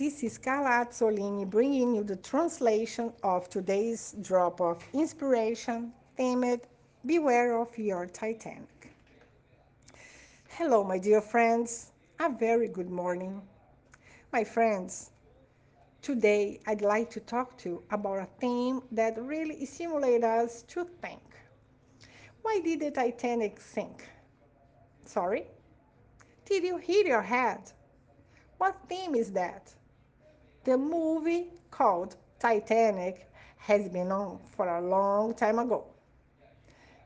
This is Carla Azzolini bringing you the translation of today's drop of inspiration themed Beware of Your Titanic. Hello, my dear friends. A very good morning. My friends, today I'd like to talk to you about a theme that really stimulates us to think. Why did the Titanic sink? Sorry? Did you hit your head? What theme is that? The movie called Titanic has been on for a long time ago.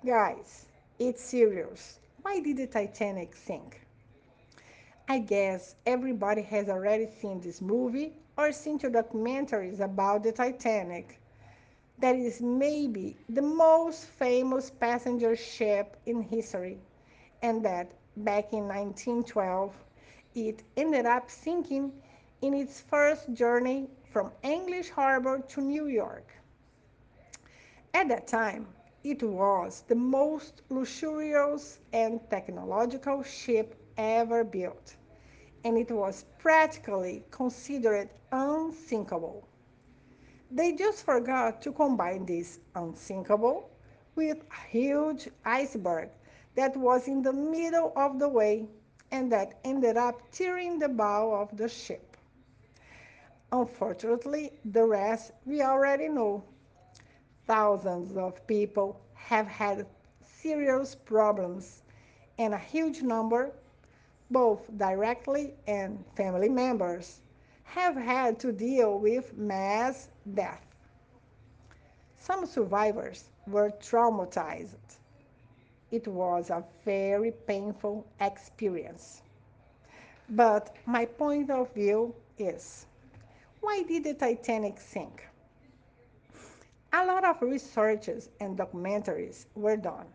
Guys, it's serious. Why did the Titanic sink? I guess everybody has already seen this movie or seen two documentaries about the Titanic. That is maybe the most famous passenger ship in history, and that back in 1912 it ended up sinking in its first journey from English Harbor to New York. At that time, it was the most luxurious and technological ship ever built, and it was practically considered unsinkable. They just forgot to combine this unsinkable with a huge iceberg that was in the middle of the way and that ended up tearing the bow of the ship. Unfortunately, the rest we already know. Thousands of people have had serious problems, and a huge number, both directly and family members, have had to deal with mass death. Some survivors were traumatized. It was a very painful experience. But my point of view is why did the Titanic sink? A lot of researches and documentaries were done.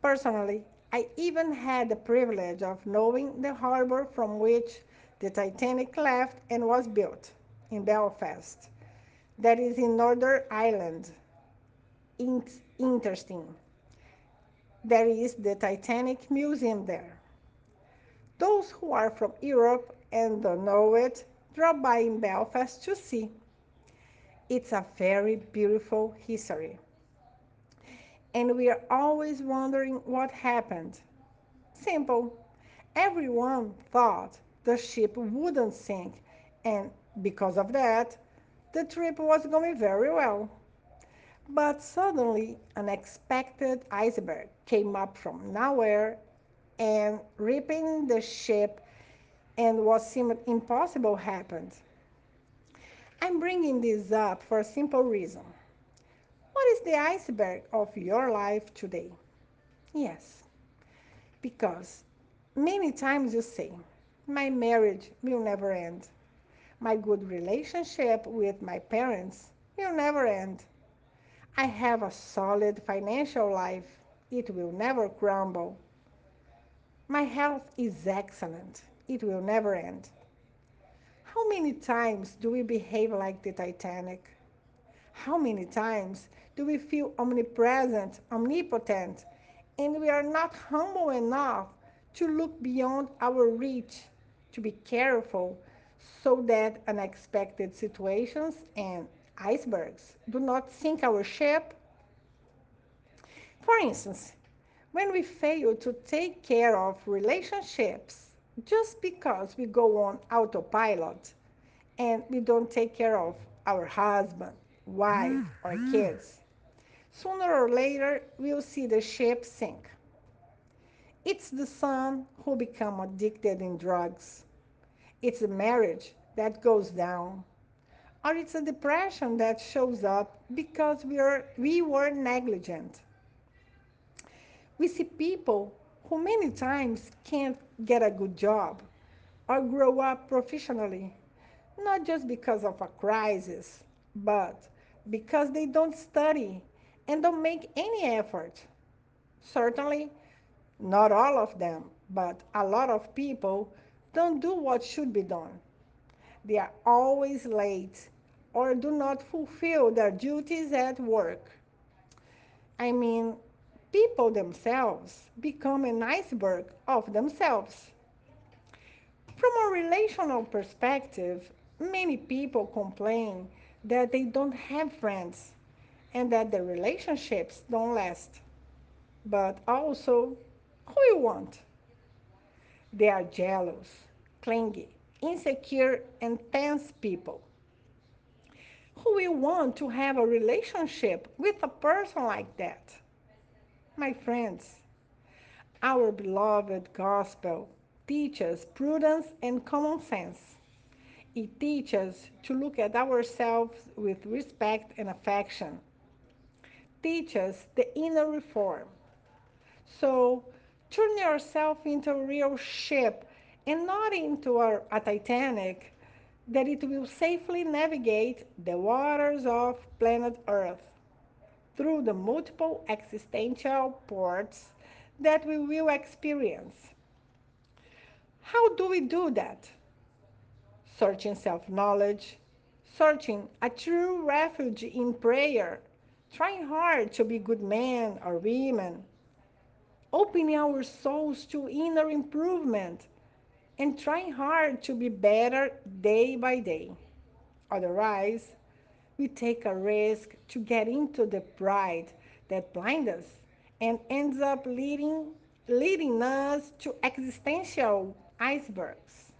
Personally, I even had the privilege of knowing the harbor from which the Titanic left and was built in Belfast. That is in Northern Ireland. It's interesting. There is the Titanic Museum there. Those who are from Europe and don't know it, by in Belfast to see. It's a very beautiful history. And we are always wondering what happened. Simple. Everyone thought the ship wouldn't sink, and because of that, the trip was going very well. But suddenly, an unexpected iceberg came up from nowhere and ripping the ship and what seemed impossible happened. I'm bringing this up for a simple reason. What is the iceberg of your life today? Yes, because many times you say, my marriage will never end. My good relationship with my parents will never end. I have a solid financial life. It will never crumble. My health is excellent. It will never end. How many times do we behave like the Titanic? How many times do we feel omnipresent, omnipotent, and we are not humble enough to look beyond our reach, to be careful so that unexpected situations and icebergs do not sink our ship? For instance, when we fail to take care of relationships, just because we go on autopilot and we don't take care of our husband, wife, mm, or mm. kids, sooner or later we'll see the ship sink. It's the son who become addicted in drugs. It's a marriage that goes down. Or it's a depression that shows up because we, are, we were negligent. We see people who many times can't get a good job or grow up professionally, not just because of a crisis, but because they don't study and don't make any effort. Certainly, not all of them, but a lot of people don't do what should be done. They are always late or do not fulfill their duties at work. I mean, people themselves become an iceberg of themselves. From a relational perspective, Many people complain that they don't have friends and that the relationships don't last. But also, who you want? They are jealous, clingy, insecure, and tense people. Who will want to have a relationship with a person like that? My friends, our beloved gospel teaches prudence and common sense. It teaches to look at ourselves with respect and affection. Teaches the inner reform. So turn yourself into a real ship and not into a, a Titanic that it will safely navigate the waters of planet Earth through the multiple existential ports that we will experience. How do we do that? Searching self knowledge, searching a true refuge in prayer, trying hard to be good men or women, opening our souls to inner improvement, and trying hard to be better day by day. Otherwise, we take a risk to get into the pride that blinds us and ends up leading, leading us to existential icebergs.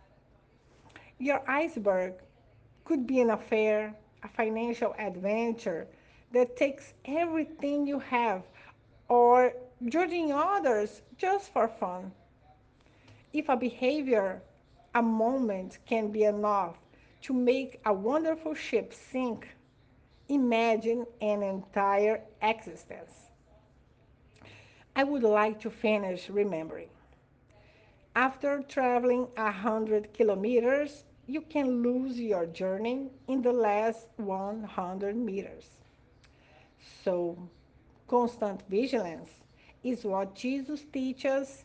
Your iceberg could be an affair, a financial adventure that takes everything you have, or judging others just for fun. If a behavior, a moment can be enough to make a wonderful ship sink, imagine an entire existence. I would like to finish remembering. After traveling a hundred kilometers, you can lose your journey in the last 100 meters. So, constant vigilance is what Jesus teaches,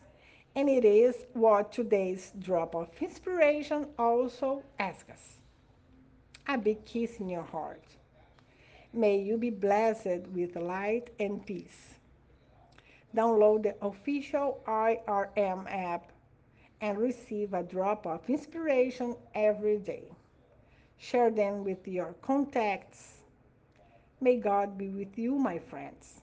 and it is what today's drop of inspiration also asks us. A big kiss in your heart. May you be blessed with light and peace. Download the official IRM app and receive a drop of inspiration every day. Share them with your contacts. May God be with you, my friends.